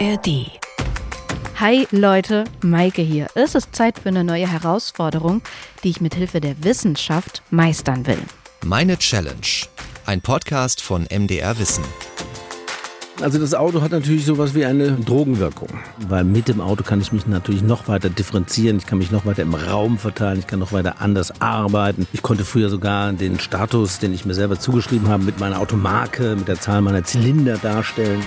ARD. Hi Leute, Maike hier. Es ist Zeit für eine neue Herausforderung, die ich mit Hilfe der Wissenschaft meistern will. Meine Challenge. Ein Podcast von MDR Wissen. Also das Auto hat natürlich sowas wie eine Drogenwirkung, weil mit dem Auto kann ich mich natürlich noch weiter differenzieren, ich kann mich noch weiter im Raum verteilen, ich kann noch weiter anders arbeiten. Ich konnte früher sogar den Status, den ich mir selber zugeschrieben habe, mit meiner Automarke, mit der Zahl meiner Zylinder darstellen.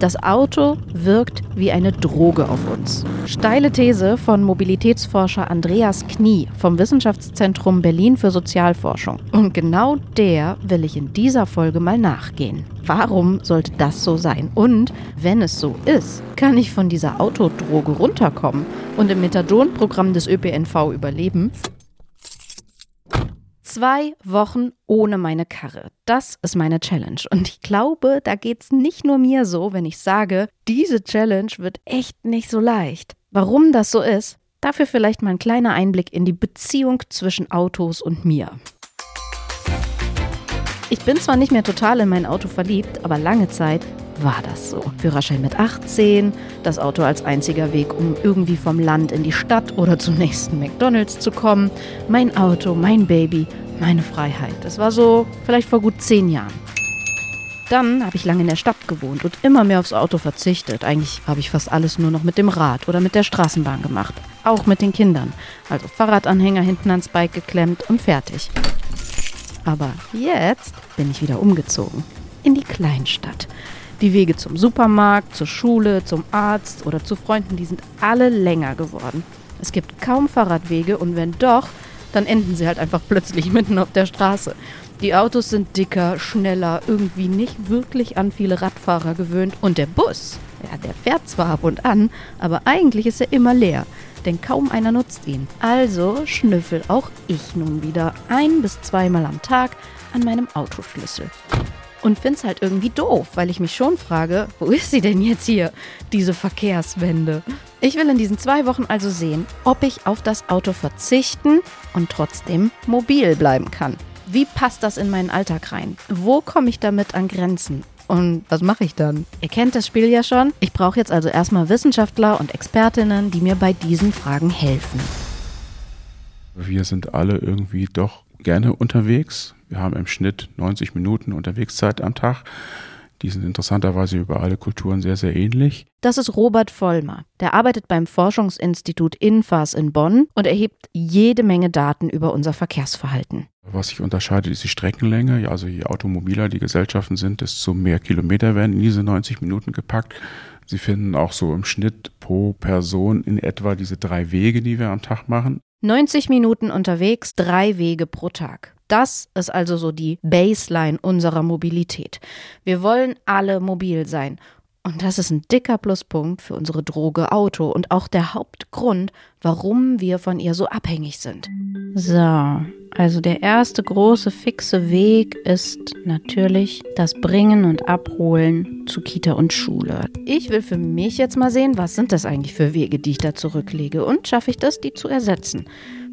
Das Auto wirkt wie eine Droge auf uns. Steile These von Mobilitätsforscher Andreas Knie vom Wissenschaftszentrum Berlin für Sozialforschung. Und genau der will ich in dieser Folge mal nachgehen. Warum sollte das so sein? Und wenn es so ist, kann ich von dieser Autodroge runterkommen und im Methadon-Programm des ÖPNV überleben? Zwei Wochen ohne meine Karre. Das ist meine Challenge. Und ich glaube, da geht's nicht nur mir so, wenn ich sage, diese Challenge wird echt nicht so leicht. Warum das so ist, dafür vielleicht mal ein kleiner Einblick in die Beziehung zwischen Autos und mir. Ich bin zwar nicht mehr total in mein Auto verliebt, aber lange Zeit war das so. Führerschein mit 18, das Auto als einziger Weg, um irgendwie vom Land in die Stadt oder zum nächsten McDonald's zu kommen. Mein Auto, mein Baby, meine Freiheit. Das war so vielleicht vor gut zehn Jahren. Dann habe ich lange in der Stadt gewohnt und immer mehr aufs Auto verzichtet. Eigentlich habe ich fast alles nur noch mit dem Rad oder mit der Straßenbahn gemacht. Auch mit den Kindern. Also Fahrradanhänger hinten ans Bike geklemmt und fertig. Aber jetzt bin ich wieder umgezogen. In die Kleinstadt. Die Wege zum Supermarkt, zur Schule, zum Arzt oder zu Freunden, die sind alle länger geworden. Es gibt kaum Fahrradwege und wenn doch, dann enden sie halt einfach plötzlich mitten auf der Straße. Die Autos sind dicker, schneller, irgendwie nicht wirklich an viele Radfahrer gewöhnt. Und der Bus, ja, der fährt zwar ab und an, aber eigentlich ist er immer leer, denn kaum einer nutzt ihn. Also schnüffel auch ich nun wieder ein bis zweimal am Tag an meinem Autoschlüssel und finde es halt irgendwie doof, weil ich mich schon frage, wo ist sie denn jetzt hier, diese Verkehrswende? Ich will in diesen zwei Wochen also sehen, ob ich auf das Auto verzichten und trotzdem mobil bleiben kann. Wie passt das in meinen Alltag rein? Wo komme ich damit an Grenzen? Und was mache ich dann? Ihr kennt das Spiel ja schon. Ich brauche jetzt also erstmal Wissenschaftler und Expertinnen, die mir bei diesen Fragen helfen. Wir sind alle irgendwie doch gerne unterwegs. Wir haben im Schnitt 90 Minuten Unterwegszeit am Tag. Die sind interessanterweise über alle Kulturen sehr, sehr ähnlich. Das ist Robert Vollmer. Der arbeitet beim Forschungsinstitut INFAS in Bonn und erhebt jede Menge Daten über unser Verkehrsverhalten. Was sich unterscheidet, ist die Streckenlänge. Also je automobiler die Gesellschaften sind, desto mehr Kilometer werden in diese 90 Minuten gepackt. Sie finden auch so im Schnitt pro Person in etwa diese drei Wege, die wir am Tag machen. 90 Minuten unterwegs, drei Wege pro Tag. Das ist also so die Baseline unserer Mobilität. Wir wollen alle mobil sein. Und das ist ein dicker Pluspunkt für unsere Droge Auto und auch der Hauptgrund, warum wir von ihr so abhängig sind. So, also der erste große fixe Weg ist natürlich das Bringen und Abholen zu Kita und Schule. Ich will für mich jetzt mal sehen, was sind das eigentlich für Wege, die ich da zurücklege und schaffe ich das, die zu ersetzen.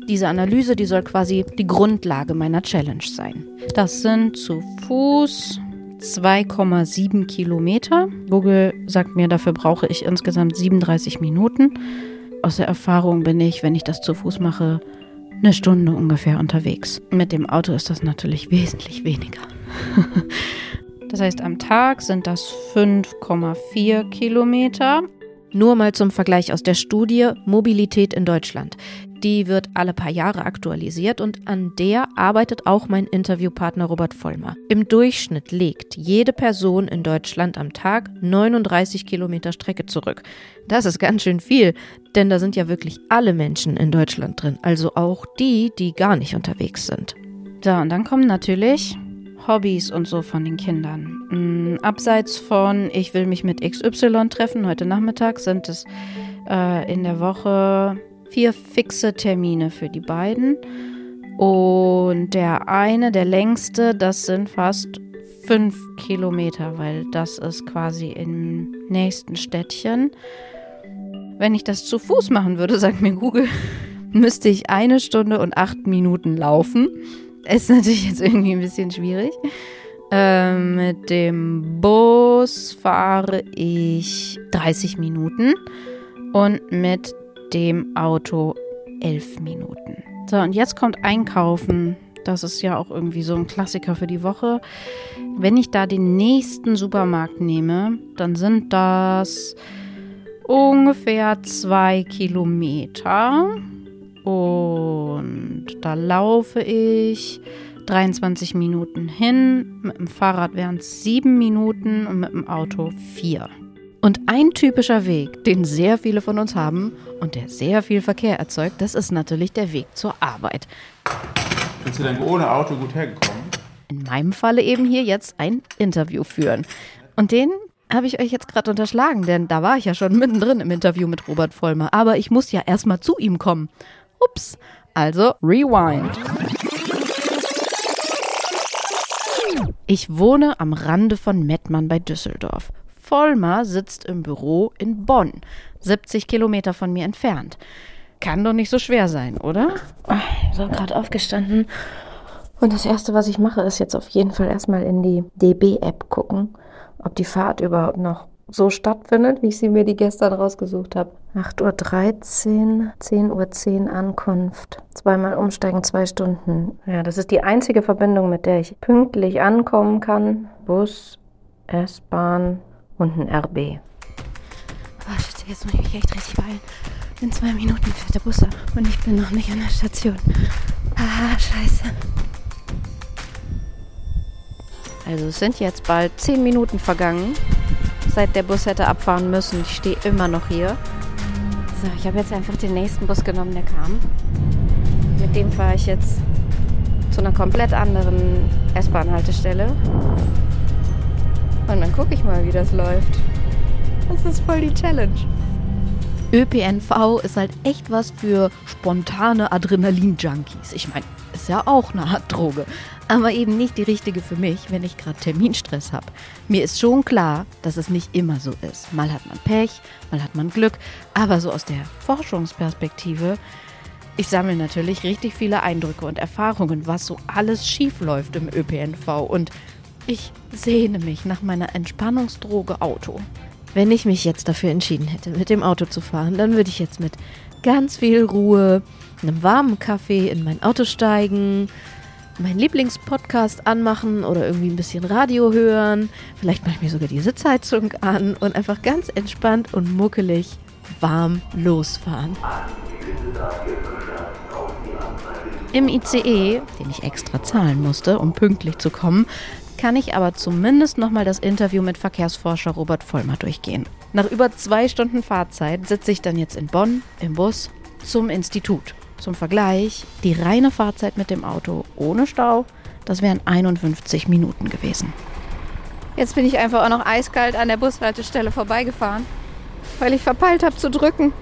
Diese Analyse, die soll quasi die Grundlage meiner Challenge sein. Das sind zu Fuß 2,7 Kilometer. Google sagt mir, dafür brauche ich insgesamt 37 Minuten. Aus der Erfahrung bin ich, wenn ich das zu Fuß mache, eine Stunde ungefähr unterwegs. Mit dem Auto ist das natürlich wesentlich weniger. das heißt, am Tag sind das 5,4 Kilometer. Nur mal zum Vergleich aus der Studie Mobilität in Deutschland. Die wird alle paar Jahre aktualisiert und an der arbeitet auch mein Interviewpartner Robert Vollmer. Im Durchschnitt legt jede Person in Deutschland am Tag 39 Kilometer Strecke zurück. Das ist ganz schön viel, denn da sind ja wirklich alle Menschen in Deutschland drin, also auch die, die gar nicht unterwegs sind. So, und dann kommen natürlich Hobbys und so von den Kindern. Mm, abseits von, ich will mich mit XY treffen, heute Nachmittag sind es äh, in der Woche vier fixe Termine für die beiden. Und der eine, der längste, das sind fast fünf Kilometer, weil das ist quasi im nächsten Städtchen. Wenn ich das zu Fuß machen würde, sagt mir Google, müsste ich eine Stunde und acht Minuten laufen. Ist natürlich jetzt irgendwie ein bisschen schwierig. Äh, mit dem Bus fahre ich 30 Minuten und mit dem Auto 11 Minuten. So, und jetzt kommt Einkaufen. Das ist ja auch irgendwie so ein Klassiker für die Woche. Wenn ich da den nächsten Supermarkt nehme, dann sind das ungefähr zwei Kilometer. Und da laufe ich 23 Minuten hin. Mit dem Fahrrad wären es sieben Minuten und mit dem Auto vier. Und ein typischer Weg, den sehr viele von uns haben und der sehr viel Verkehr erzeugt, das ist natürlich der Weg zur Arbeit. Bist du denn ohne Auto gut hergekommen? In meinem Falle eben hier jetzt ein Interview führen. Und den habe ich euch jetzt gerade unterschlagen, denn da war ich ja schon mittendrin im Interview mit Robert Vollmer. Aber ich muss ja erstmal zu ihm kommen. Ups. Also, rewind. Ich wohne am Rande von Mettmann bei Düsseldorf. Vollmer sitzt im Büro in Bonn, 70 Kilometer von mir entfernt. Kann doch nicht so schwer sein, oder? So, gerade aufgestanden. Und das Erste, was ich mache, ist jetzt auf jeden Fall erstmal in die DB-App gucken, ob die Fahrt überhaupt noch so stattfindet, wie ich sie mir die gestern rausgesucht habe. 8.13 Uhr, 10.10 Uhr Ankunft. Zweimal umsteigen, zwei Stunden. Ja, das ist die einzige Verbindung, mit der ich pünktlich ankommen kann. Bus, S-Bahn und ein RB. Oh, shit, jetzt muss ich mich echt richtig beeilen. In zwei Minuten fährt der Bus ab und ich bin noch nicht an der Station. Ah, scheiße. Also es sind jetzt bald zehn Minuten vergangen, seit der Bus hätte abfahren müssen. Ich stehe immer noch hier. So, ich habe jetzt einfach den nächsten Bus genommen, der kam. Mit dem fahre ich jetzt zu einer komplett anderen S-Bahn-Haltestelle. Und dann gucke ich mal, wie das läuft. Das ist voll die Challenge. ÖPNV ist halt echt was für spontane Adrenalin-Junkies. Ich meine, ist ja auch eine Art Droge. Aber eben nicht die richtige für mich, wenn ich gerade Terminstress habe. Mir ist schon klar, dass es nicht immer so ist. Mal hat man Pech, mal hat man Glück. Aber so aus der Forschungsperspektive, ich sammle natürlich richtig viele Eindrücke und Erfahrungen, was so alles schief läuft im ÖPNV. Und ich sehne mich nach meiner Entspannungsdroge Auto. Wenn ich mich jetzt dafür entschieden hätte, mit dem Auto zu fahren, dann würde ich jetzt mit ganz viel Ruhe, einem warmen Kaffee in mein Auto steigen, meinen Lieblingspodcast anmachen oder irgendwie ein bisschen Radio hören. Vielleicht mache ich mir sogar die Sitzheizung an und einfach ganz entspannt und muckelig warm losfahren. Im ICE, den ich extra zahlen musste, um pünktlich zu kommen, kann ich aber zumindest nochmal das Interview mit Verkehrsforscher Robert Vollmer durchgehen. Nach über zwei Stunden Fahrzeit sitze ich dann jetzt in Bonn im Bus zum Institut. Zum Vergleich, die reine Fahrzeit mit dem Auto ohne Stau, das wären 51 Minuten gewesen. Jetzt bin ich einfach auch noch eiskalt an der Bushaltestelle vorbeigefahren, weil ich verpeilt habe zu drücken.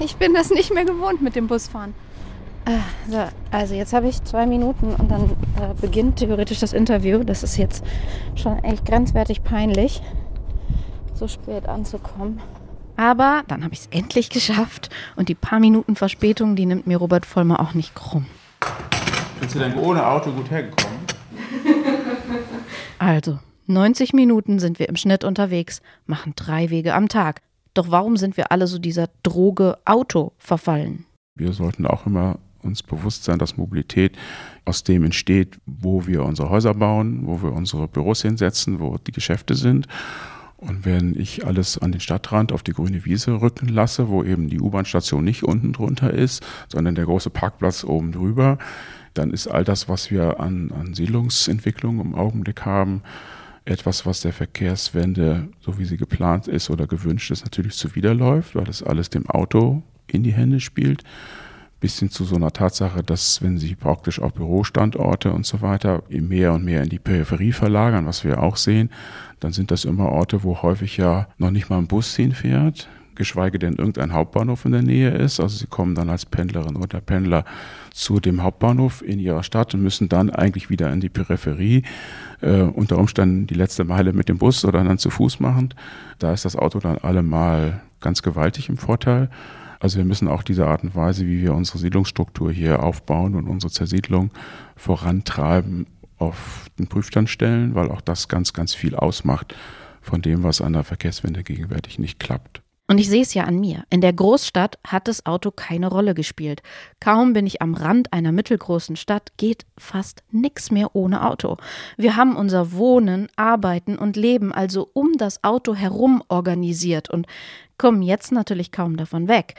Ich bin das nicht mehr gewohnt mit dem Busfahren. Äh, so, also jetzt habe ich zwei Minuten und dann äh, beginnt theoretisch das Interview. Das ist jetzt schon echt grenzwertig peinlich, so spät anzukommen. Aber dann habe ich es endlich geschafft und die paar Minuten Verspätung, die nimmt mir Robert Vollmer auch nicht krumm. Bist du denn ohne Auto gut hergekommen? Also, 90 Minuten sind wir im Schnitt unterwegs, machen drei Wege am Tag. Doch warum sind wir alle so dieser Droge Auto verfallen? Wir sollten auch immer uns bewusst sein, dass Mobilität aus dem entsteht, wo wir unsere Häuser bauen, wo wir unsere Büros hinsetzen, wo die Geschäfte sind. Und wenn ich alles an den Stadtrand auf die grüne Wiese rücken lasse, wo eben die U-Bahn-Station nicht unten drunter ist, sondern der große Parkplatz oben drüber, dann ist all das, was wir an, an Siedlungsentwicklung im Augenblick haben, etwas, was der Verkehrswende, so wie sie geplant ist oder gewünscht ist, natürlich zuwiderläuft, weil es alles dem Auto in die Hände spielt bis hin zu so einer Tatsache, dass wenn sie praktisch auch Bürostandorte und so weiter mehr und mehr in die Peripherie verlagern, was wir auch sehen, dann sind das immer Orte, wo häufig ja noch nicht mal ein Bus hinfährt, geschweige denn irgendein Hauptbahnhof in der Nähe ist. Also sie kommen dann als Pendlerin oder Pendler zu dem Hauptbahnhof in ihrer Stadt und müssen dann eigentlich wieder in die Peripherie, äh, unter Umständen die letzte Meile mit dem Bus oder dann zu Fuß machen. Da ist das Auto dann allemal ganz gewaltig im Vorteil. Also wir müssen auch diese Art und Weise, wie wir unsere Siedlungsstruktur hier aufbauen und unsere Zersiedlung vorantreiben, auf den Prüfstand stellen, weil auch das ganz, ganz viel ausmacht von dem, was an der Verkehrswende gegenwärtig nicht klappt. Und ich sehe es ja an mir. In der Großstadt hat das Auto keine Rolle gespielt. Kaum bin ich am Rand einer mittelgroßen Stadt, geht fast nichts mehr ohne Auto. Wir haben unser Wohnen, Arbeiten und Leben also um das Auto herum organisiert und kommen jetzt natürlich kaum davon weg.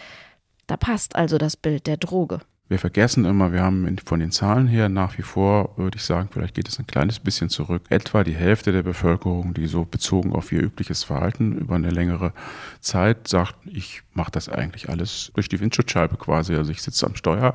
Da passt also das Bild der Droge. Wir vergessen immer, wir haben von den Zahlen her nach wie vor, würde ich sagen, vielleicht geht es ein kleines bisschen zurück, etwa die Hälfte der Bevölkerung, die so bezogen auf ihr übliches Verhalten über eine längere Zeit sagt, ich mache das eigentlich alles durch die Windschutzscheibe quasi. Also ich sitze am Steuer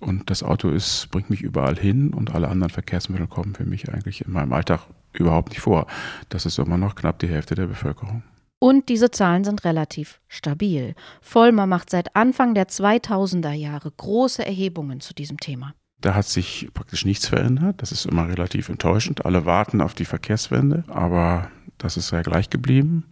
und das Auto ist, bringt mich überall hin und alle anderen Verkehrsmittel kommen für mich eigentlich in meinem Alltag überhaupt nicht vor. Das ist immer noch knapp die Hälfte der Bevölkerung. Und diese Zahlen sind relativ stabil. Vollmer macht seit Anfang der 2000er Jahre große Erhebungen zu diesem Thema. Da hat sich praktisch nichts verändert. Das ist immer relativ enttäuschend. Alle warten auf die Verkehrswende, aber das ist ja gleich geblieben.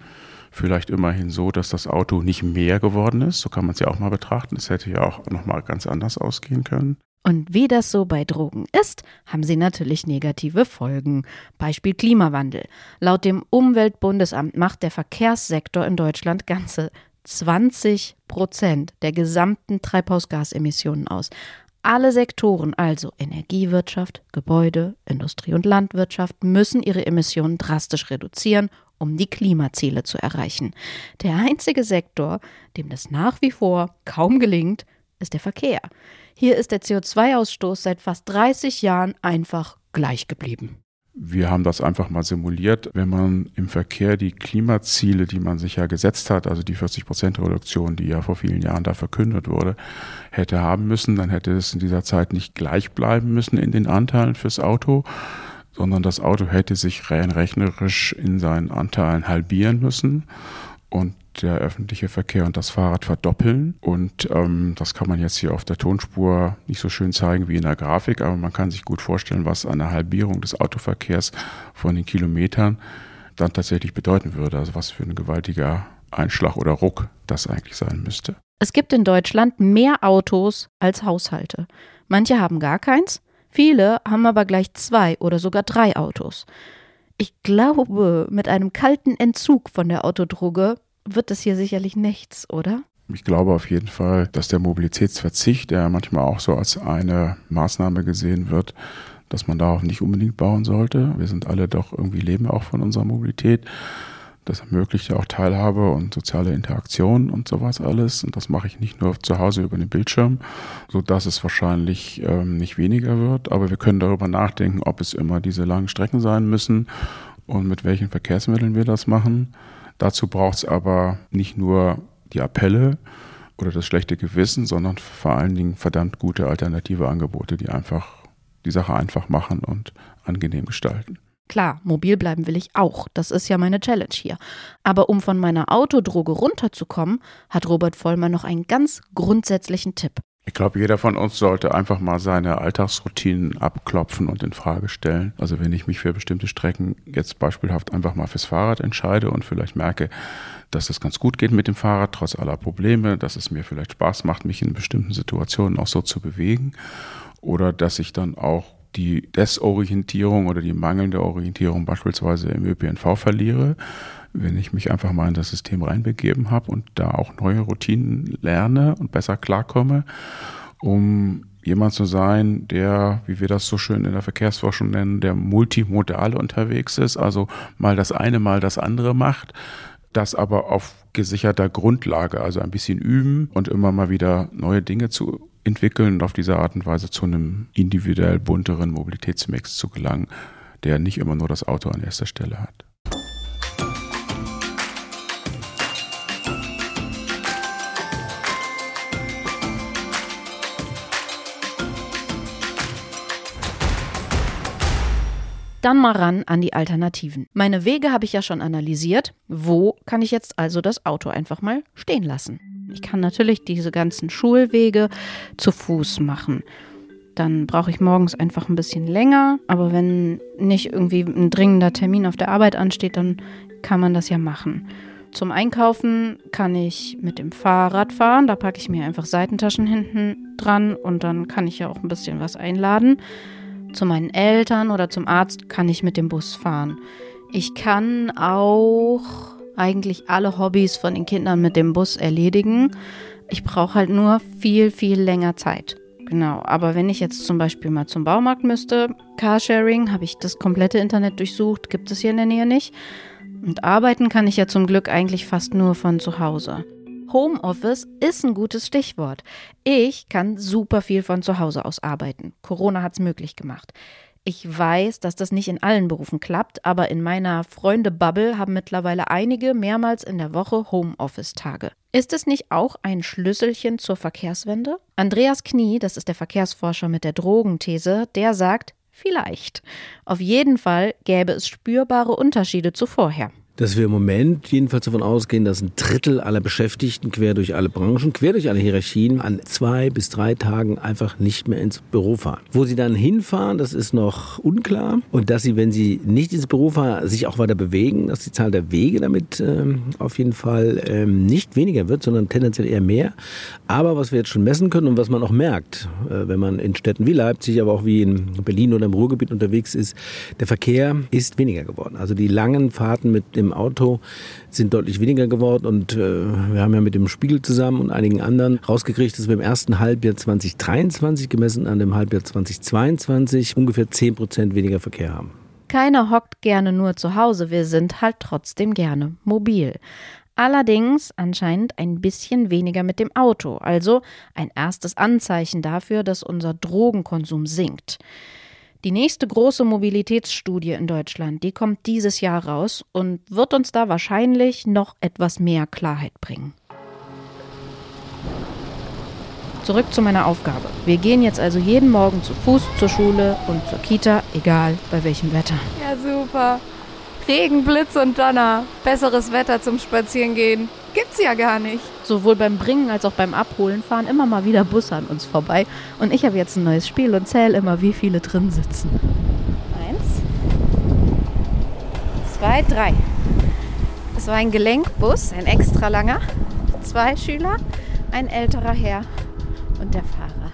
Vielleicht immerhin so, dass das Auto nicht mehr geworden ist. So kann man es ja auch mal betrachten. Es hätte ja auch noch mal ganz anders ausgehen können. Und wie das so bei Drogen ist, haben sie natürlich negative Folgen. Beispiel Klimawandel. Laut dem Umweltbundesamt macht der Verkehrssektor in Deutschland ganze 20 Prozent der gesamten Treibhausgasemissionen aus. Alle Sektoren, also Energiewirtschaft, Gebäude, Industrie und Landwirtschaft, müssen ihre Emissionen drastisch reduzieren, um die Klimaziele zu erreichen. Der einzige Sektor, dem das nach wie vor kaum gelingt, ist der Verkehr. Hier ist der CO2-Ausstoß seit fast 30 Jahren einfach gleich geblieben. Wir haben das einfach mal simuliert. Wenn man im Verkehr die Klimaziele, die man sich ja gesetzt hat, also die 40 Prozent Reduktion, die ja vor vielen Jahren da verkündet wurde, hätte haben müssen, dann hätte es in dieser Zeit nicht gleich bleiben müssen in den Anteilen fürs Auto, sondern das Auto hätte sich rein rechnerisch in seinen Anteilen halbieren müssen. Und der öffentliche Verkehr und das Fahrrad verdoppeln. Und ähm, das kann man jetzt hier auf der Tonspur nicht so schön zeigen wie in der Grafik, aber man kann sich gut vorstellen, was eine Halbierung des Autoverkehrs von den Kilometern dann tatsächlich bedeuten würde. Also was für ein gewaltiger Einschlag oder Ruck das eigentlich sein müsste. Es gibt in Deutschland mehr Autos als Haushalte. Manche haben gar keins, viele haben aber gleich zwei oder sogar drei Autos. Ich glaube, mit einem kalten Entzug von der Autodroge wird das hier sicherlich nichts, oder? Ich glaube auf jeden Fall, dass der Mobilitätsverzicht, der manchmal auch so als eine Maßnahme gesehen wird, dass man darauf nicht unbedingt bauen sollte. Wir sind alle doch irgendwie leben auch von unserer Mobilität. Das ermöglicht ja auch Teilhabe und soziale Interaktion und sowas alles. Und das mache ich nicht nur zu Hause über den Bildschirm, so dass es wahrscheinlich ähm, nicht weniger wird. Aber wir können darüber nachdenken, ob es immer diese langen Strecken sein müssen und mit welchen Verkehrsmitteln wir das machen. Dazu braucht es aber nicht nur die Appelle oder das schlechte Gewissen, sondern vor allen Dingen verdammt gute alternative Angebote, die einfach die Sache einfach machen und angenehm gestalten. Klar, mobil bleiben will ich auch. Das ist ja meine Challenge hier. Aber um von meiner Autodroge runterzukommen, hat Robert Vollmer noch einen ganz grundsätzlichen Tipp. Ich glaube, jeder von uns sollte einfach mal seine Alltagsroutinen abklopfen und in Frage stellen. Also wenn ich mich für bestimmte Strecken jetzt beispielhaft einfach mal fürs Fahrrad entscheide und vielleicht merke, dass es ganz gut geht mit dem Fahrrad, trotz aller Probleme, dass es mir vielleicht Spaß macht, mich in bestimmten Situationen auch so zu bewegen. Oder dass ich dann auch die Desorientierung oder die mangelnde Orientierung beispielsweise im ÖPNV verliere, wenn ich mich einfach mal in das System reinbegeben habe und da auch neue Routinen lerne und besser klarkomme, um jemand zu sein, der, wie wir das so schön in der Verkehrsforschung nennen, der multimodal unterwegs ist, also mal das eine, mal das andere macht, das aber auf gesicherter Grundlage, also ein bisschen üben und immer mal wieder neue Dinge zu entwickeln und auf diese Art und Weise zu einem individuell bunteren Mobilitätsmix zu gelangen, der nicht immer nur das Auto an erster Stelle hat. Dann mal ran an die Alternativen. Meine Wege habe ich ja schon analysiert. Wo kann ich jetzt also das Auto einfach mal stehen lassen? Ich kann natürlich diese ganzen Schulwege zu Fuß machen. Dann brauche ich morgens einfach ein bisschen länger. Aber wenn nicht irgendwie ein dringender Termin auf der Arbeit ansteht, dann kann man das ja machen. Zum Einkaufen kann ich mit dem Fahrrad fahren. Da packe ich mir einfach Seitentaschen hinten dran und dann kann ich ja auch ein bisschen was einladen. Zu meinen Eltern oder zum Arzt kann ich mit dem Bus fahren. Ich kann auch eigentlich alle Hobbys von den Kindern mit dem Bus erledigen. Ich brauche halt nur viel, viel länger Zeit. Genau, aber wenn ich jetzt zum Beispiel mal zum Baumarkt müsste, Carsharing, habe ich das komplette Internet durchsucht, gibt es hier in der Nähe nicht. Und arbeiten kann ich ja zum Glück eigentlich fast nur von zu Hause. Homeoffice ist ein gutes Stichwort. Ich kann super viel von zu Hause aus arbeiten. Corona hat es möglich gemacht. Ich weiß, dass das nicht in allen Berufen klappt, aber in meiner Freunde-Bubble haben mittlerweile einige mehrmals in der Woche Homeoffice-Tage. Ist es nicht auch ein Schlüsselchen zur Verkehrswende? Andreas Knie, das ist der Verkehrsforscher mit der Drogenthese, der sagt, vielleicht. Auf jeden Fall gäbe es spürbare Unterschiede zu vorher dass wir im Moment jedenfalls davon ausgehen, dass ein Drittel aller Beschäftigten quer durch alle Branchen, quer durch alle Hierarchien an zwei bis drei Tagen einfach nicht mehr ins Büro fahren. Wo sie dann hinfahren, das ist noch unklar. Und dass sie, wenn sie nicht ins Büro fahren, sich auch weiter bewegen, dass die Zahl der Wege damit ähm, auf jeden Fall ähm, nicht weniger wird, sondern tendenziell eher mehr. Aber was wir jetzt schon messen können und was man auch merkt, äh, wenn man in Städten wie Leipzig, aber auch wie in Berlin oder im Ruhrgebiet unterwegs ist, der Verkehr ist weniger geworden. Also die langen Fahrten mit dem Auto sind deutlich weniger geworden und äh, wir haben ja mit dem Spiegel zusammen und einigen anderen rausgekriegt, dass wir im ersten Halbjahr 2023 gemessen an dem Halbjahr 2022 ungefähr 10 Prozent weniger Verkehr haben. Keiner hockt gerne nur zu Hause, wir sind halt trotzdem gerne mobil. Allerdings anscheinend ein bisschen weniger mit dem Auto, also ein erstes Anzeichen dafür, dass unser Drogenkonsum sinkt. Die nächste große Mobilitätsstudie in Deutschland, die kommt dieses Jahr raus und wird uns da wahrscheinlich noch etwas mehr Klarheit bringen. Zurück zu meiner Aufgabe. Wir gehen jetzt also jeden Morgen zu Fuß zur Schule und zur Kita, egal bei welchem Wetter. Ja, super. Regen, Blitz und Donner. Besseres Wetter zum Spazierengehen gibt's ja gar nicht. Sowohl beim Bringen als auch beim Abholen fahren immer mal wieder Busse an uns vorbei. Und ich habe jetzt ein neues Spiel und zähle immer, wie viele drin sitzen. Eins, zwei, drei. Es war ein Gelenkbus, ein extra langer. Zwei Schüler, ein älterer Herr und der Fahrer.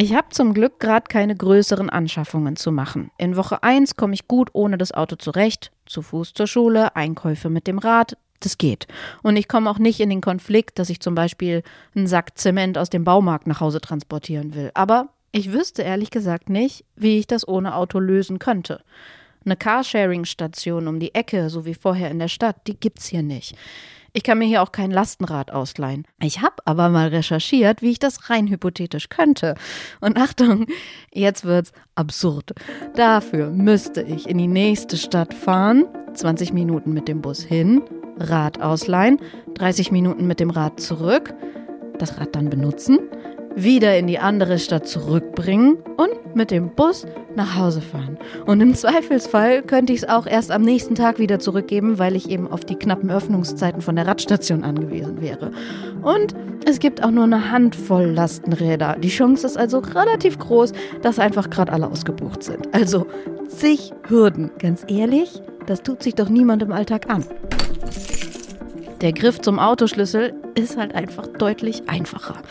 Ich habe zum Glück gerade keine größeren Anschaffungen zu machen. In Woche 1 komme ich gut ohne das Auto zurecht. Zu Fuß zur Schule, Einkäufe mit dem Rad, das geht. Und ich komme auch nicht in den Konflikt, dass ich zum Beispiel einen Sack Zement aus dem Baumarkt nach Hause transportieren will. Aber ich wüsste ehrlich gesagt nicht, wie ich das ohne Auto lösen könnte. Eine Carsharing-Station um die Ecke, so wie vorher in der Stadt, die gibt's hier nicht. Ich kann mir hier auch kein Lastenrad ausleihen. Ich habe aber mal recherchiert, wie ich das rein hypothetisch könnte. Und Achtung, jetzt wird's absurd. Dafür müsste ich in die nächste Stadt fahren, 20 Minuten mit dem Bus hin, Rad ausleihen, 30 Minuten mit dem Rad zurück, das Rad dann benutzen, wieder in die andere Stadt zurückbringen und mit dem Bus nach Hause fahren. Und im Zweifelsfall könnte ich es auch erst am nächsten Tag wieder zurückgeben, weil ich eben auf die knappen Öffnungszeiten von der Radstation angewiesen wäre. Und es gibt auch nur eine Handvoll Lastenräder. Die Chance ist also relativ groß, dass einfach gerade alle ausgebucht sind. Also zig Hürden. Ganz ehrlich, das tut sich doch niemand im Alltag an. Der Griff zum Autoschlüssel ist halt einfach deutlich einfacher.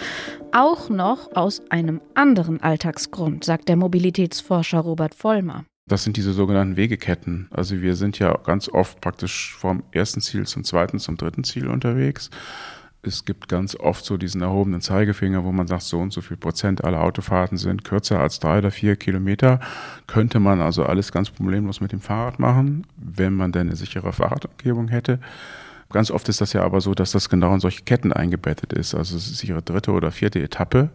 Auch noch aus einem anderen Alltagsgrund, sagt der Mobilitätsforscher Robert Vollmer. Das sind diese sogenannten Wegeketten. Also wir sind ja ganz oft praktisch vom ersten Ziel zum zweiten, zum dritten Ziel unterwegs. Es gibt ganz oft so diesen erhobenen Zeigefinger, wo man sagt, so und so viel Prozent aller Autofahrten sind kürzer als drei oder vier Kilometer. Könnte man also alles ganz problemlos mit dem Fahrrad machen, wenn man denn eine sichere Fahrradumgebung hätte. Ganz oft ist das ja aber so, dass das genau in solche Ketten eingebettet ist. Also es ist ihre dritte oder vierte Etappe.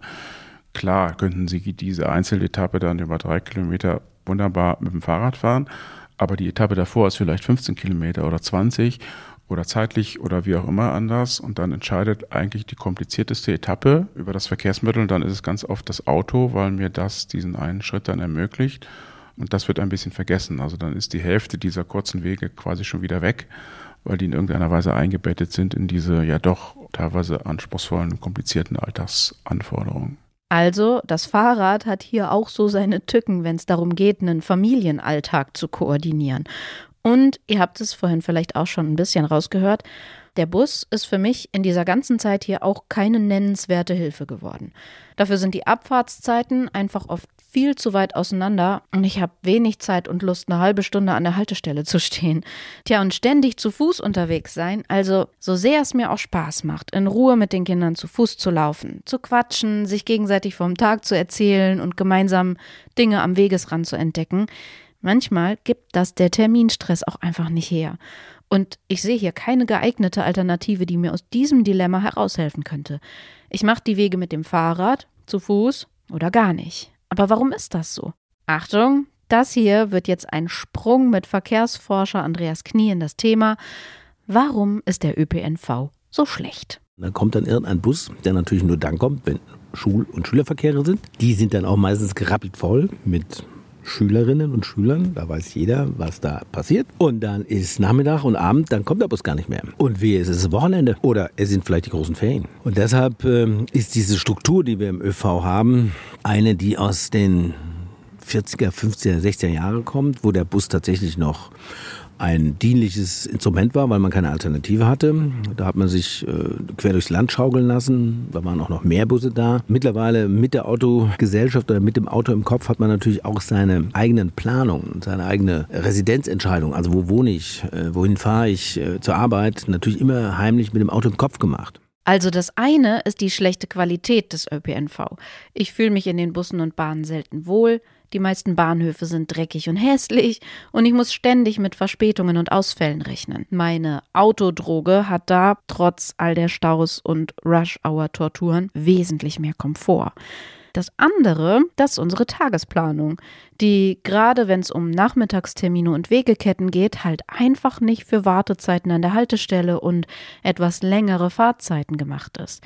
Klar könnten Sie diese Einzeletappe dann über drei Kilometer wunderbar mit dem Fahrrad fahren, aber die Etappe davor ist vielleicht 15 Kilometer oder 20 oder zeitlich oder wie auch immer anders und dann entscheidet eigentlich die komplizierteste Etappe über das Verkehrsmittel und dann ist es ganz oft das Auto, weil mir das diesen einen Schritt dann ermöglicht und das wird ein bisschen vergessen. Also dann ist die Hälfte dieser kurzen Wege quasi schon wieder weg weil die in irgendeiner Weise eingebettet sind in diese ja doch teilweise anspruchsvollen und komplizierten Alltagsanforderungen. Also, das Fahrrad hat hier auch so seine Tücken, wenn es darum geht, einen Familienalltag zu koordinieren. Und ihr habt es vorhin vielleicht auch schon ein bisschen rausgehört, der Bus ist für mich in dieser ganzen Zeit hier auch keine nennenswerte Hilfe geworden. Dafür sind die Abfahrtszeiten einfach oft viel zu weit auseinander und ich habe wenig Zeit und Lust, eine halbe Stunde an der Haltestelle zu stehen. Tja, und ständig zu Fuß unterwegs sein, also so sehr es mir auch Spaß macht, in Ruhe mit den Kindern zu Fuß zu laufen, zu quatschen, sich gegenseitig vom Tag zu erzählen und gemeinsam Dinge am Wegesrand zu entdecken, manchmal gibt das der Terminstress auch einfach nicht her. Und ich sehe hier keine geeignete Alternative, die mir aus diesem Dilemma heraushelfen könnte. Ich mache die Wege mit dem Fahrrad, zu Fuß oder gar nicht. Aber warum ist das so? Achtung, das hier wird jetzt ein Sprung mit Verkehrsforscher Andreas Knie in das Thema. Warum ist der ÖPNV so schlecht? Da kommt dann irgendein Bus, der natürlich nur dann kommt, wenn Schul- und Schülerverkehre sind. Die sind dann auch meistens gerappelt voll mit Schülerinnen und Schülern. Da weiß jeder, was da passiert. Und dann ist Nachmittag und Abend, dann kommt der Bus gar nicht mehr. Und wie ist es Wochenende? Oder es sind vielleicht die großen Ferien. Und deshalb ähm, ist diese Struktur, die wir im ÖV haben, eine, die aus den 40er, 50er, 60er Jahre kommt, wo der Bus tatsächlich noch ein dienliches Instrument war, weil man keine Alternative hatte. Da hat man sich äh, quer durchs Land schaukeln lassen. Da waren auch noch mehr Busse da. Mittlerweile mit der Autogesellschaft oder mit dem Auto im Kopf hat man natürlich auch seine eigenen Planungen, seine eigene Residenzentscheidung. Also wo wohne ich, äh, wohin fahre ich äh, zur Arbeit, natürlich immer heimlich mit dem Auto im Kopf gemacht. Also das eine ist die schlechte Qualität des ÖPNV. Ich fühle mich in den Bussen und Bahnen selten wohl. Die meisten Bahnhöfe sind dreckig und hässlich und ich muss ständig mit Verspätungen und Ausfällen rechnen. Meine Autodroge hat da, trotz all der Staus und Rush-Hour-Torturen, wesentlich mehr Komfort. Das andere, das ist unsere Tagesplanung, die gerade wenn es um Nachmittagstermine und Wegeketten geht, halt einfach nicht für Wartezeiten an der Haltestelle und etwas längere Fahrzeiten gemacht ist.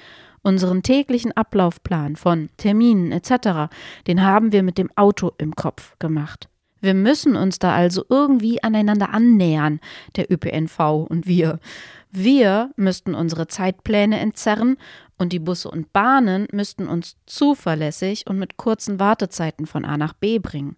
Unseren täglichen Ablaufplan von Terminen etc., den haben wir mit dem Auto im Kopf gemacht. Wir müssen uns da also irgendwie aneinander annähern, der ÖPNV und wir. Wir müssten unsere Zeitpläne entzerren und die Busse und Bahnen müssten uns zuverlässig und mit kurzen Wartezeiten von A nach B bringen.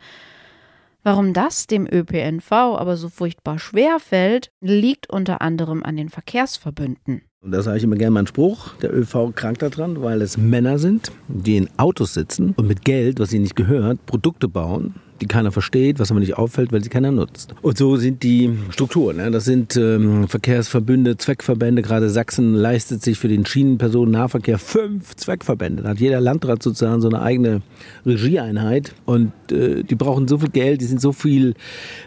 Warum das dem ÖPNV aber so furchtbar schwer fällt, liegt unter anderem an den Verkehrsverbünden. Und da sage ich immer gerne meinen Spruch, der ÖV krankt daran, weil es Männer sind, die in Autos sitzen und mit Geld, was ihnen nicht gehört, Produkte bauen, die keiner versteht, was aber nicht auffällt, weil sie keiner nutzt. Und so sind die Strukturen. Ne? Das sind ähm, Verkehrsverbünde, Zweckverbände. Gerade Sachsen leistet sich für den Schienenpersonennahverkehr fünf Zweckverbände. Da hat jeder Landrat sozusagen so eine eigene Regieeinheit. Und äh, die brauchen so viel Geld, die sind so viel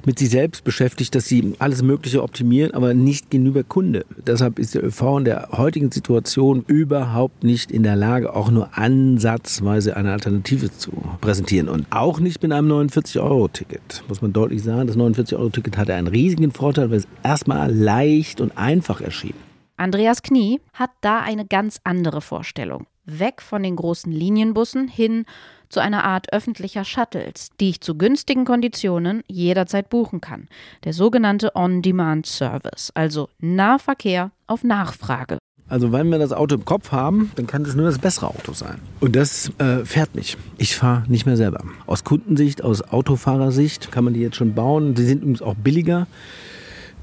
mit sich selbst beschäftigt, dass sie alles Mögliche optimieren, aber nicht gegenüber Kunde. Deshalb ist der ÖV in der heutigen Situation überhaupt nicht in der Lage, auch nur ansatzweise eine Alternative zu präsentieren. Und auch nicht mit einem neuen 49-Euro-Ticket, muss man deutlich sagen. Das 49-Euro-Ticket hatte einen riesigen Vorteil, weil es erstmal leicht und einfach erschien. Andreas Knie hat da eine ganz andere Vorstellung. Weg von den großen Linienbussen hin zu einer Art öffentlicher Shuttles, die ich zu günstigen Konditionen jederzeit buchen kann. Der sogenannte On-Demand-Service, also Nahverkehr auf Nachfrage. Also wenn wir das Auto im Kopf haben, dann kann das nur das bessere Auto sein. Und das äh, fährt mich. Ich fahre nicht mehr selber. Aus Kundensicht, aus Autofahrersicht kann man die jetzt schon bauen. Die sind übrigens auch billiger,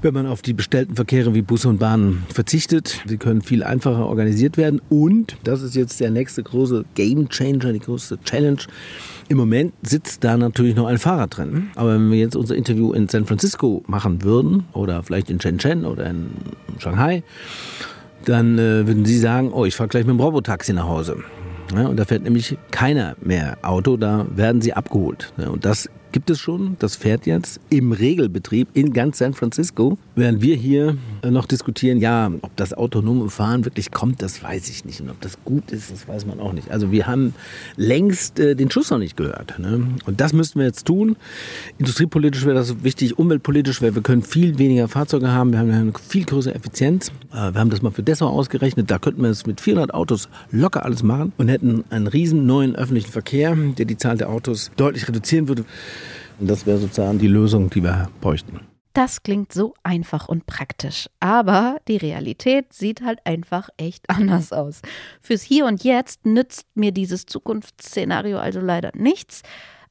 wenn man auf die bestellten Verkehre wie Busse und Bahnen verzichtet. Sie können viel einfacher organisiert werden. Und, das ist jetzt der nächste große Game Changer, die größte Challenge, im Moment sitzt da natürlich noch ein Fahrer drin. Aber wenn wir jetzt unser Interview in San Francisco machen würden oder vielleicht in Shenzhen oder in Shanghai, dann äh, würden Sie sagen, oh, ich fahre gleich mit dem Robotaxi nach Hause. Ja, und da fährt nämlich keiner mehr Auto, da werden Sie abgeholt. Ja, und das gibt es schon. Das fährt jetzt im Regelbetrieb in ganz San Francisco. Während wir hier äh, noch diskutieren, ja, ob das autonome Fahren wirklich kommt, das weiß ich nicht. Und ob das gut ist, das weiß man auch nicht. Also wir haben längst äh, den Schuss noch nicht gehört. Ne? Und das müssten wir jetzt tun. Industriepolitisch wäre das wichtig, umweltpolitisch, weil wir können viel weniger Fahrzeuge haben. Wir haben eine viel größere Effizienz. Äh, wir haben das mal für Dessau ausgerechnet. Da könnten wir es mit 400 Autos locker alles machen und hätten einen riesen neuen öffentlichen Verkehr, der die Zahl der Autos deutlich reduzieren würde. Und das wäre sozusagen die Lösung, die wir bräuchten. Das klingt so einfach und praktisch, aber die Realität sieht halt einfach echt anders aus. Fürs Hier und Jetzt nützt mir dieses Zukunftsszenario also leider nichts,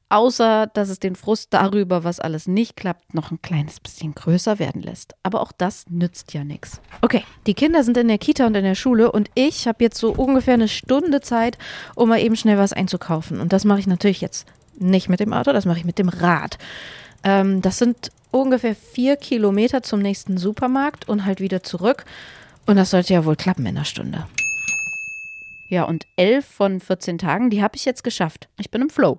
außer dass es den Frust darüber, was alles nicht klappt, noch ein kleines bisschen größer werden lässt. Aber auch das nützt ja nichts. Okay, die Kinder sind in der Kita und in der Schule und ich habe jetzt so ungefähr eine Stunde Zeit, um mal eben schnell was einzukaufen. Und das mache ich natürlich jetzt nicht mit dem Auto, das mache ich mit dem Rad. Ähm, das sind ungefähr vier Kilometer zum nächsten Supermarkt und halt wieder zurück. Und das sollte ja wohl klappen in einer Stunde. Ja, und elf von 14 Tagen, die habe ich jetzt geschafft. Ich bin im Flow.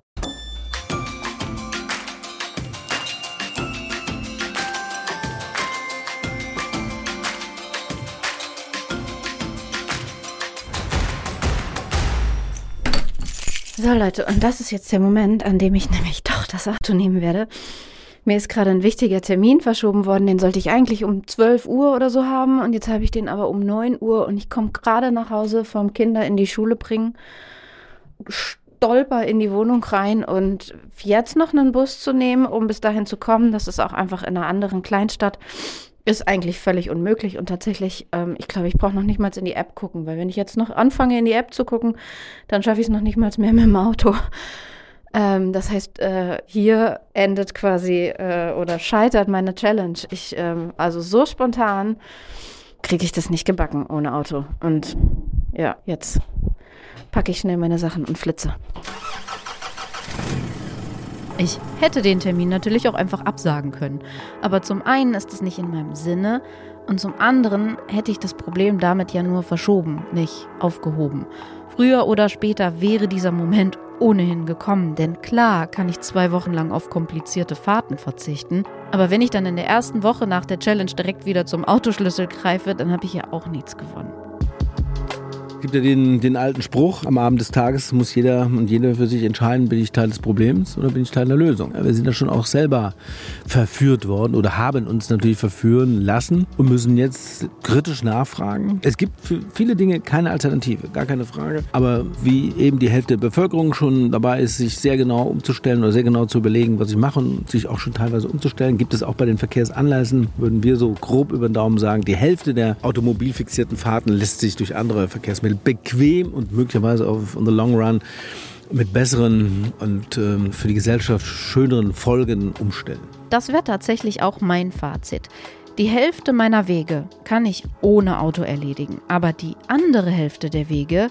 So Leute, und das ist jetzt der Moment, an dem ich nämlich doch das Auto nehmen werde. Mir ist gerade ein wichtiger Termin verschoben worden, den sollte ich eigentlich um 12 Uhr oder so haben. Und jetzt habe ich den aber um 9 Uhr und ich komme gerade nach Hause vom Kinder in die Schule bringen, stolper in die Wohnung rein und jetzt noch einen Bus zu nehmen, um bis dahin zu kommen, das ist auch einfach in einer anderen Kleinstadt, ist eigentlich völlig unmöglich und tatsächlich, ähm, ich glaube, ich brauche noch nicht mal in die App gucken, weil wenn ich jetzt noch anfange, in die App zu gucken, dann schaffe ich es noch nicht mal mehr mit dem Auto. Ähm, das heißt, äh, hier endet quasi äh, oder scheitert meine Challenge. Ich, ähm, also so spontan kriege ich das nicht gebacken ohne Auto. Und ja, jetzt packe ich schnell meine Sachen und flitze. Ich hätte den Termin natürlich auch einfach absagen können. Aber zum einen ist es nicht in meinem Sinne und zum anderen hätte ich das Problem damit ja nur verschoben, nicht aufgehoben. Früher oder später wäre dieser Moment ohnehin gekommen, denn klar kann ich zwei Wochen lang auf komplizierte Fahrten verzichten, aber wenn ich dann in der ersten Woche nach der Challenge direkt wieder zum Autoschlüssel greife, dann habe ich ja auch nichts gewonnen. Gibt ja den, den alten Spruch, am Abend des Tages muss jeder und jede für sich entscheiden, bin ich Teil des Problems oder bin ich Teil der Lösung. Wir sind ja schon auch selber verführt worden oder haben uns natürlich verführen lassen und müssen jetzt kritisch nachfragen. Es gibt für viele Dinge keine Alternative, gar keine Frage. Aber wie eben die Hälfte der Bevölkerung schon dabei ist, sich sehr genau umzustellen oder sehr genau zu überlegen, was ich mache und sich auch schon teilweise umzustellen, gibt es auch bei den Verkehrsanlässen, würden wir so grob über den Daumen sagen, die Hälfte der automobilfixierten Fahrten lässt sich durch andere Verkehrsmittel bequem und möglicherweise auf on the long run mit besseren und ähm, für die Gesellschaft schöneren Folgen umstellen. Das wäre tatsächlich auch mein Fazit. Die Hälfte meiner Wege kann ich ohne Auto erledigen, aber die andere Hälfte der Wege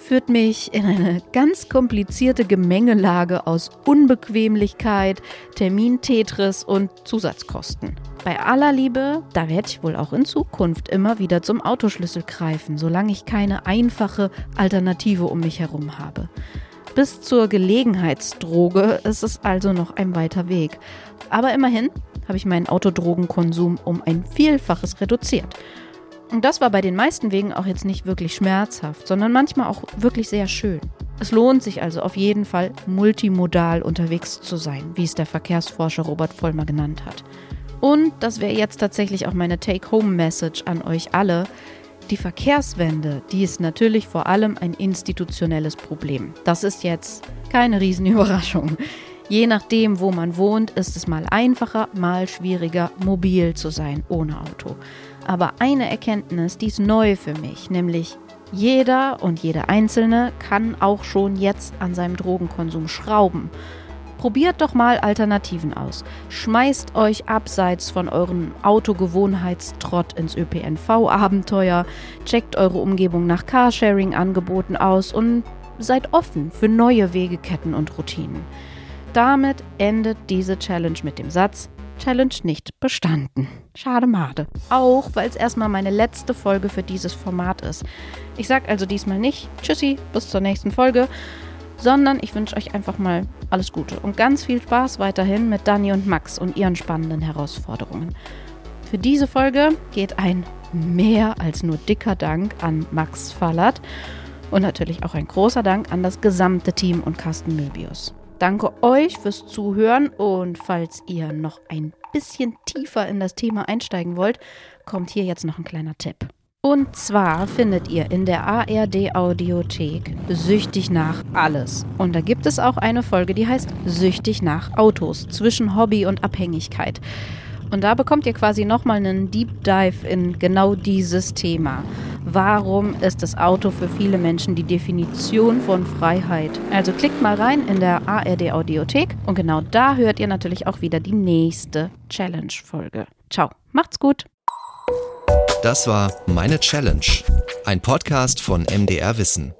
führt mich in eine ganz komplizierte Gemengelage aus Unbequemlichkeit, Termintetris und Zusatzkosten. Bei aller Liebe, da werde ich wohl auch in Zukunft immer wieder zum Autoschlüssel greifen, solange ich keine einfache Alternative um mich herum habe. Bis zur Gelegenheitsdroge ist es also noch ein weiter Weg. Aber immerhin habe ich meinen Autodrogenkonsum um ein Vielfaches reduziert. Und das war bei den meisten Wegen auch jetzt nicht wirklich schmerzhaft, sondern manchmal auch wirklich sehr schön. Es lohnt sich also auf jeden Fall, multimodal unterwegs zu sein, wie es der Verkehrsforscher Robert Vollmer genannt hat. Und das wäre jetzt tatsächlich auch meine Take-Home-Message an euch alle. Die Verkehrswende, die ist natürlich vor allem ein institutionelles Problem. Das ist jetzt keine Riesenüberraschung. Je nachdem, wo man wohnt, ist es mal einfacher, mal schwieriger, mobil zu sein ohne Auto. Aber eine Erkenntnis, die ist neu für mich, nämlich jeder und jede Einzelne kann auch schon jetzt an seinem Drogenkonsum schrauben. Probiert doch mal Alternativen aus. Schmeißt euch abseits von euren Autogewohnheitstrott ins ÖPNV-Abenteuer, checkt eure Umgebung nach Carsharing-Angeboten aus und seid offen für neue Wegeketten und Routinen. Damit endet diese Challenge mit dem Satz, Challenge nicht bestanden. Schade Made. Auch weil es erstmal meine letzte Folge für dieses Format ist. Ich sag also diesmal nicht Tschüssi, bis zur nächsten Folge, sondern ich wünsche euch einfach mal alles Gute und ganz viel Spaß weiterhin mit Dani und Max und ihren spannenden Herausforderungen. Für diese Folge geht ein mehr als nur dicker Dank an Max Fallert und natürlich auch ein großer Dank an das gesamte Team und Carsten Möbius. Danke euch fürs Zuhören und falls ihr noch ein bisschen tiefer in das Thema einsteigen wollt, kommt hier jetzt noch ein kleiner Tipp. Und zwar findet ihr in der ARD Audiothek Süchtig nach alles. Und da gibt es auch eine Folge, die heißt Süchtig nach Autos zwischen Hobby und Abhängigkeit. Und da bekommt ihr quasi nochmal einen Deep Dive in genau dieses Thema. Warum ist das Auto für viele Menschen die Definition von Freiheit? Also klickt mal rein in der ARD Audiothek und genau da hört ihr natürlich auch wieder die nächste Challenge-Folge. Ciao, macht's gut! Das war Meine Challenge, ein Podcast von MDR Wissen.